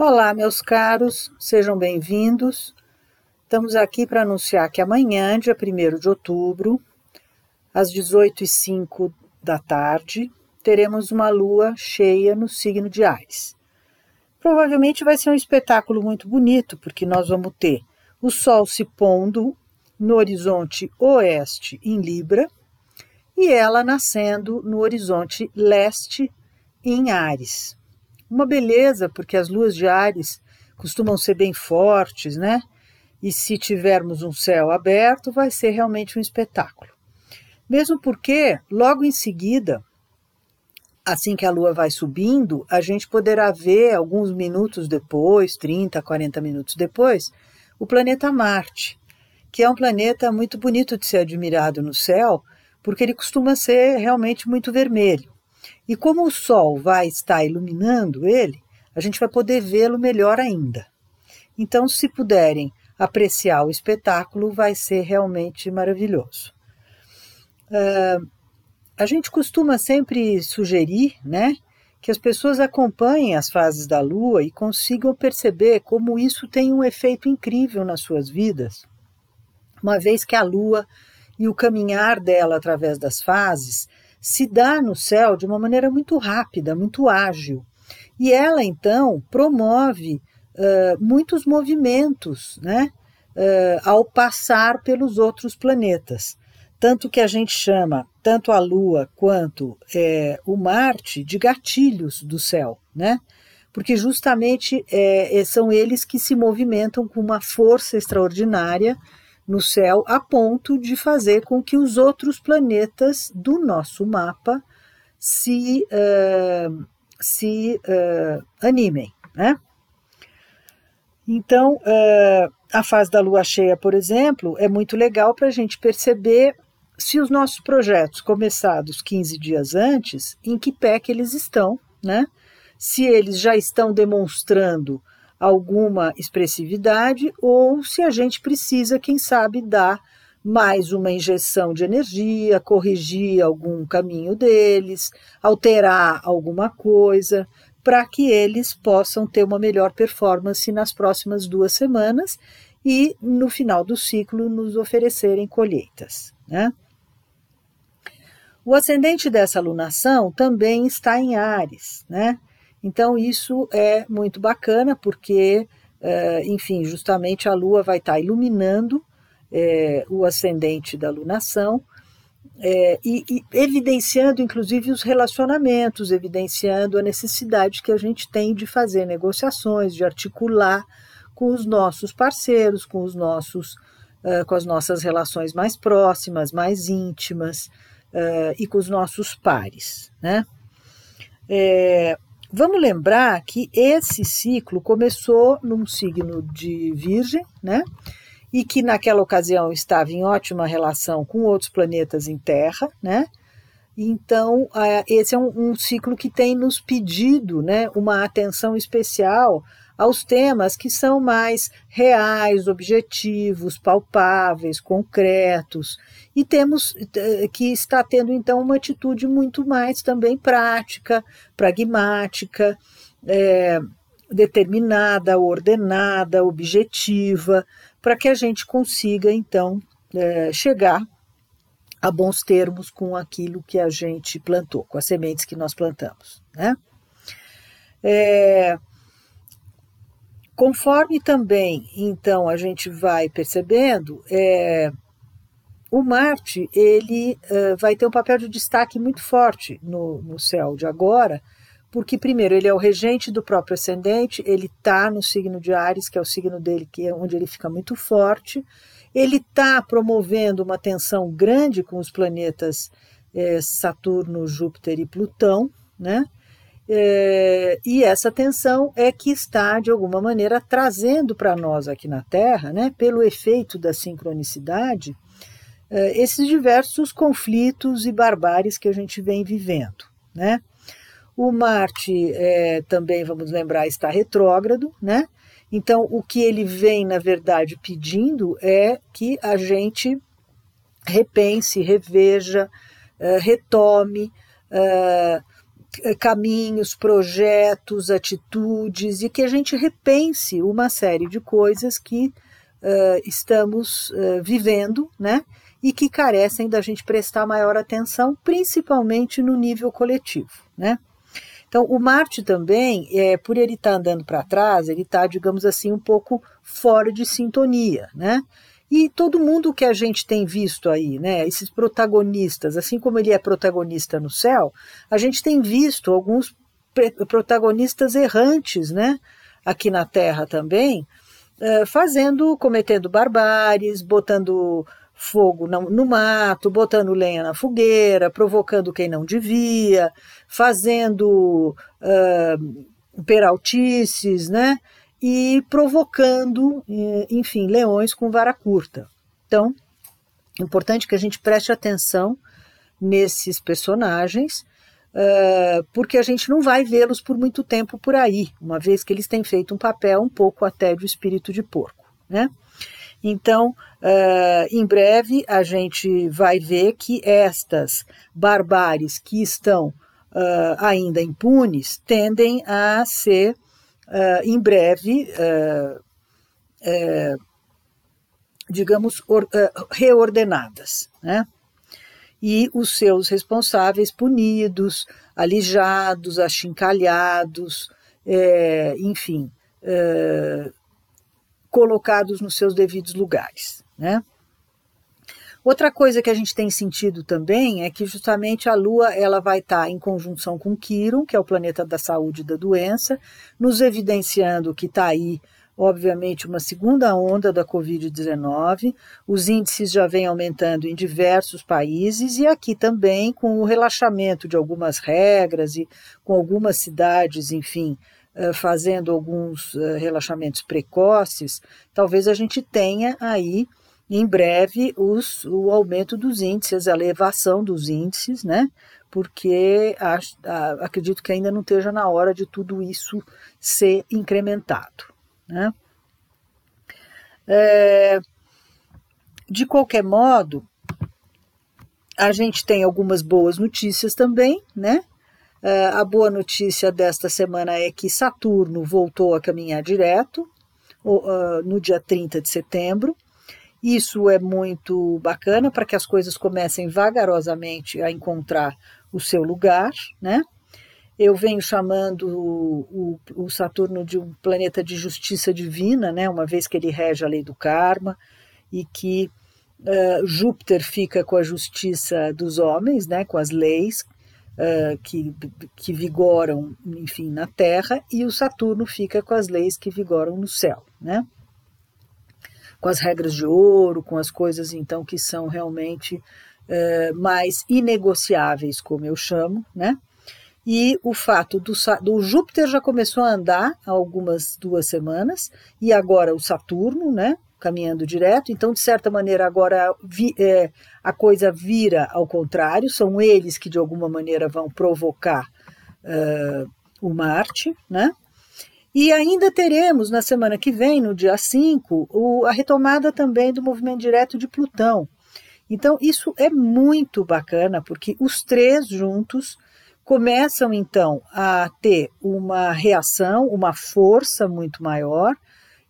Olá, meus caros, sejam bem-vindos. Estamos aqui para anunciar que amanhã, dia 1 de outubro, às 18h05 da tarde, teremos uma lua cheia no signo de Ares. Provavelmente vai ser um espetáculo muito bonito, porque nós vamos ter o Sol se pondo no horizonte oeste em Libra e ela nascendo no horizonte leste em Ares. Uma beleza, porque as luas de Ares costumam ser bem fortes, né? E se tivermos um céu aberto, vai ser realmente um espetáculo. Mesmo porque, logo em seguida, assim que a lua vai subindo, a gente poderá ver alguns minutos depois, 30, 40 minutos depois, o planeta Marte, que é um planeta muito bonito de ser admirado no céu, porque ele costuma ser realmente muito vermelho. E como o Sol vai estar iluminando ele, a gente vai poder vê-lo melhor ainda. Então, se puderem apreciar o espetáculo, vai ser realmente maravilhoso. Uh, a gente costuma sempre sugerir, né, que as pessoas acompanhem as fases da Lua e consigam perceber como isso tem um efeito incrível nas suas vidas, uma vez que a Lua e o caminhar dela através das fases se dá no céu de uma maneira muito rápida, muito ágil. E ela, então, promove uh, muitos movimentos né, uh, ao passar pelos outros planetas. Tanto que a gente chama tanto a Lua quanto é, o Marte de gatilhos do céu, né? Porque justamente é, são eles que se movimentam com uma força extraordinária no céu a ponto de fazer com que os outros planetas do nosso mapa se, uh, se uh, animem. Né? Então, uh, a fase da lua cheia, por exemplo, é muito legal para a gente perceber se os nossos projetos começados 15 dias antes, em que pé que eles estão, né? Se eles já estão demonstrando alguma expressividade ou se a gente precisa, quem sabe, dar mais uma injeção de energia, corrigir algum caminho deles, alterar alguma coisa, para que eles possam ter uma melhor performance nas próximas duas semanas e, no final do ciclo, nos oferecerem colheitas. Né? O ascendente dessa alunação também está em Ares, né? Então, isso é muito bacana, porque, uh, enfim, justamente a Lua vai estar iluminando é, o ascendente da lunação é, e, e, evidenciando, inclusive, os relacionamentos, evidenciando a necessidade que a gente tem de fazer negociações, de articular com os nossos parceiros, com os nossos, uh, com as nossas relações mais próximas, mais íntimas uh, e com os nossos pares, né? É, Vamos lembrar que esse ciclo começou num signo de Virgem, né? E que naquela ocasião estava em ótima relação com outros planetas em Terra, né? Então, esse é um, um ciclo que tem nos pedido né, uma atenção especial aos temas que são mais reais, objetivos, palpáveis, concretos, e temos eh, que está tendo então uma atitude muito mais também prática, pragmática, é, determinada, ordenada, objetiva, para que a gente consiga então é, chegar a bons termos com aquilo que a gente plantou, com as sementes que nós plantamos, né? É, Conforme também, então, a gente vai percebendo, é, o Marte ele uh, vai ter um papel de destaque muito forte no, no céu de agora, porque primeiro ele é o regente do próprio ascendente, ele está no signo de Ares, que é o signo dele, que é onde ele fica muito forte. Ele está promovendo uma tensão grande com os planetas é, Saturno, Júpiter e Plutão, né? É, e essa tensão é que está, de alguma maneira, trazendo para nós aqui na Terra, né, pelo efeito da sincronicidade, é, esses diversos conflitos e barbáries que a gente vem vivendo. Né? O Marte é, também, vamos lembrar, está retrógrado, né? Então, o que ele vem, na verdade, pedindo é que a gente repense, reveja, uh, retome, uh, caminhos, projetos, atitudes e que a gente repense uma série de coisas que uh, estamos vivendo, né? E que carecem da gente prestar maior atenção, principalmente no nível coletivo, né? Então, o Marte também, é, por ele estar tá andando para trás, ele está, digamos assim, um pouco fora de sintonia, né? E todo mundo que a gente tem visto aí, né, esses protagonistas, assim como ele é protagonista no céu, a gente tem visto alguns protagonistas errantes, né, aqui na Terra também, uh, fazendo, cometendo barbáries, botando fogo no, no, mato, botando lenha na fogueira, provocando quem não devia, fazendo uh, peraltices, né? E provocando, eh, enfim, leões com vara curta. Então, é importante que a gente preste atenção nesses personagens, uh, porque a gente não vai vê-los por muito tempo por aí, uma vez que eles têm feito um papel um pouco até do espírito de porco, né? Então, uh, em breve, a gente vai ver que estas barbáries que estão uh, ainda impunes tendem a ser, uh, em breve, digamos, or, reordenadas. Né? E os seus responsáveis punidos, alijados, achincalhados, é, enfim, colocados nos seus devidos lugares. Né? Outra coisa que a gente tem sentido também é que justamente a Lua ela vai estar tá em conjunção com Quiron, que é o planeta da saúde e da doença, nos evidenciando que está aí, obviamente, uma segunda onda da Covid-19. Os índices já vêm aumentando em diversos países e aqui também com o relaxamento de algumas regras e com algumas cidades, enfim, fazendo alguns eh, relaxamentos precoces, talvez a gente tenha aí em breve os, o aumento dos índices, a elevação dos índices, né? Porque acredito que ainda não esteja na hora de tudo isso ser incrementado. Né? É, de qualquer modo, a gente tem algumas boas notícias também, né? Uh, a boa notícia desta semana é que Saturno voltou a caminhar direto uh, no dia 30 de setembro. Isso é muito bacana para que as coisas comecem vagarosamente a encontrar o seu lugar, né? Eu venho chamando o, o, Saturno de um planeta de justiça divina, né? Uma vez que ele rege a lei do karma e que uh, Júpiter fica com a justiça dos homens, né? Com as leis, uh, que, que vigoram, enfim, na Terra, e o Saturno fica com as leis que vigoram no céu, né? Com as regras de ouro, com as coisas, então, que são realmente uh, mais inegociáveis, como eu chamo, né? E o fato do, do, Júpiter já começou a andar há algumas duas semanas, e agora o Saturno, né? Caminhando direto. Então, de certa maneira, agora vi, é, a coisa vira ao contrário, são eles que de alguma maneira vão provocar uh, o Marte, né? E ainda teremos na semana que vem, no dia 5, o, a retomada também do movimento direto de Plutão. Então, isso é muito bacana, porque os três juntos começam então a ter uma reação, uma força muito maior,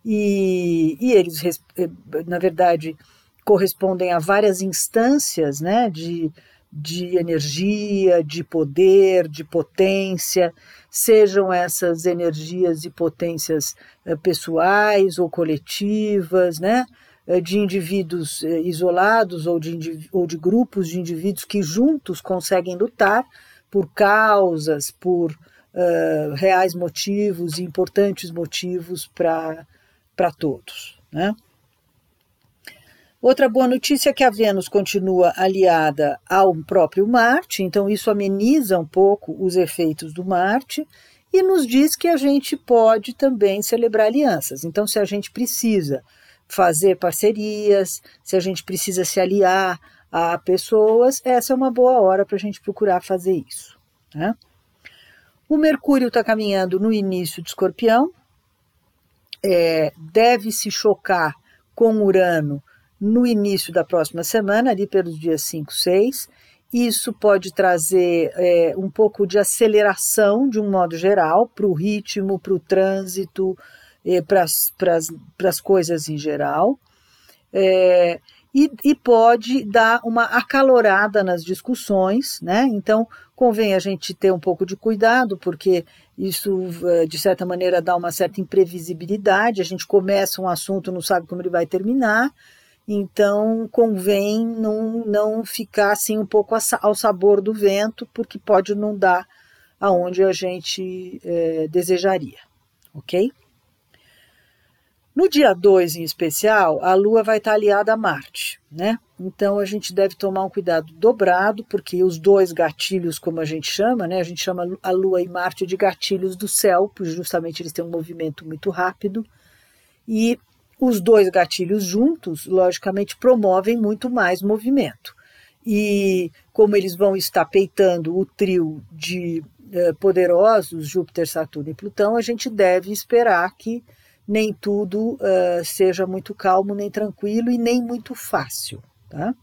e, e eles, eh, na verdade, correspondem a várias instâncias né, de, de energia, de poder, de potência, sejam essas energias e potências eh, pessoais ou coletivas, né, eh, de indivíduos isolados ou de, ou de grupos de indivíduos que juntos conseguem lutar por causas, por uh, reais motivos e importantes motivos para para todos. Né? Outra boa notícia é que a Vênus continua aliada ao próprio Marte, então isso ameniza um pouco os efeitos do Marte e nos diz que a gente pode também celebrar alianças. Então, se a gente precisa fazer parcerias, se a gente precisa se aliar a pessoas, essa é uma boa hora para a gente procurar fazer isso. Né? O Mercúrio está caminhando no início de Escorpião, é, deve se chocar com Urano no início da próxima semana, ali pelos dias 5, 6, isso pode trazer é, um pouco de aceleração, de um modo geral, para o ritmo, para o trânsito, é, para as coisas em geral. É, e, e, pode dar uma acalorada nas discussões, né? Então, convém a gente ter um pouco de cuidado, porque isso, é, de certa maneira, dá uma certa imprevisibilidade. A gente começa um assunto, não sabe como ele vai terminar, então, convém não, não ficar assim um pouco ao sabor do vento, porque pode não dar aonde a gente é, desejaria, ok? No dia 2, em especial, a Lua vai estar aliada a Marte, né? Então a gente deve tomar um cuidado dobrado, porque os dois gatilhos, como a gente chama, né? A gente chama a Lua e Marte de gatilhos do céu, porque justamente eles têm um movimento muito rápido. E os dois gatilhos juntos, logicamente, promovem muito mais movimento. E como eles vão estar peitando o trio de eh, poderosos, Júpiter, Saturno e Plutão, a gente deve esperar que nem tudo uh, seja muito calmo, nem tranquilo e nem muito fácil. Tá?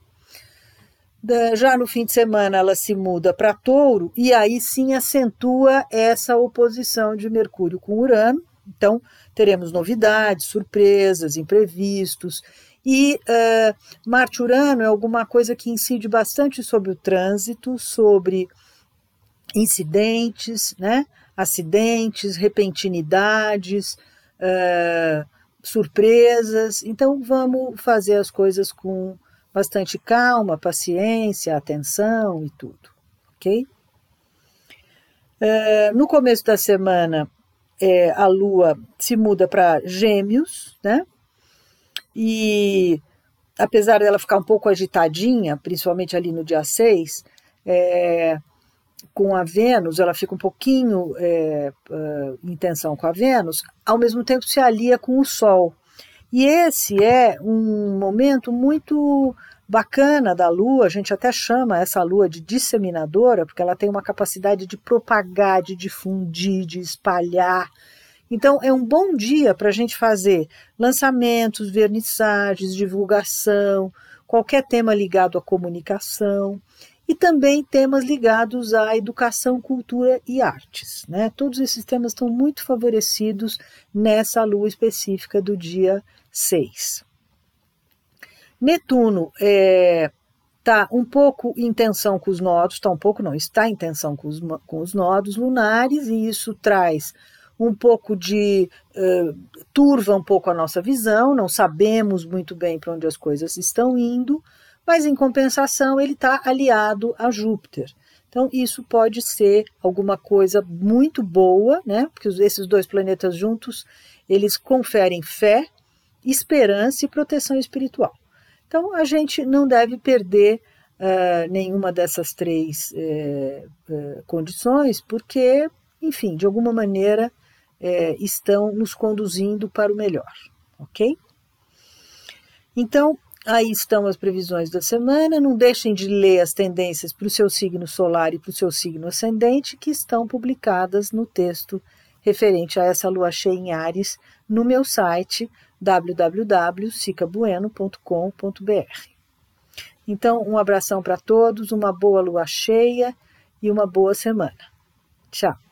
Da, já no fim de semana ela se muda para Touro e aí sim acentua essa oposição de Mercúrio com Urano. Então, teremos novidades, surpresas, imprevistos. E uh, Marte-Urano é alguma coisa que incide bastante sobre o trânsito, sobre incidentes, né? acidentes, repentinidades, uh, surpresas. Então, vamos fazer as coisas com bastante calma, paciência, atenção e tudo, ok? Uh, no começo da semana, é, a Lua se muda para Gêmeos, né? E apesar dela ficar um pouco agitadinha, principalmente ali no dia 6, é, com a Vênus, ela fica um pouquinho é, uh, em tensão com a Vênus, ao mesmo tempo se alia com o Sol. E esse é um momento muito bacana da Lua, a gente até chama essa Lua de disseminadora, porque ela tem uma capacidade de propagar, de difundir, de espalhar. Então, é um bom dia para a gente fazer lançamentos, vernissagens, divulgação, qualquer tema ligado à comunicação e também temas ligados à educação, cultura e artes. Né? Todos esses temas estão muito favorecidos nessa lua específica do dia 6. Netuno está é, tá um pouco em tensão com os nodos, está um pouco não, está em tensão com os, com os nodos lunares, e isso traz um pouco de uh, turva um pouco a nossa visão, não sabemos muito bem para onde as coisas estão indo, mas em compensação ele está aliado a Júpiter. Então isso pode ser alguma coisa muito boa, né? Porque esses dois planetas juntos eles conferem fé, esperança e proteção espiritual. Então, a gente não deve perder uh, nenhuma dessas três uh, uh, condições, porque, enfim, de alguma maneira estão nos conduzindo para o melhor, ok? Então, aí estão as previsões da semana. Não deixem de ler as tendências para o seu signo solar e para o seu signo ascendente, que estão publicadas no texto referente a essa lua cheia em Ares no meu site www.sicabueno.com.br. Então, um abração para todos, uma boa lua cheia e uma boa semana. Tchau.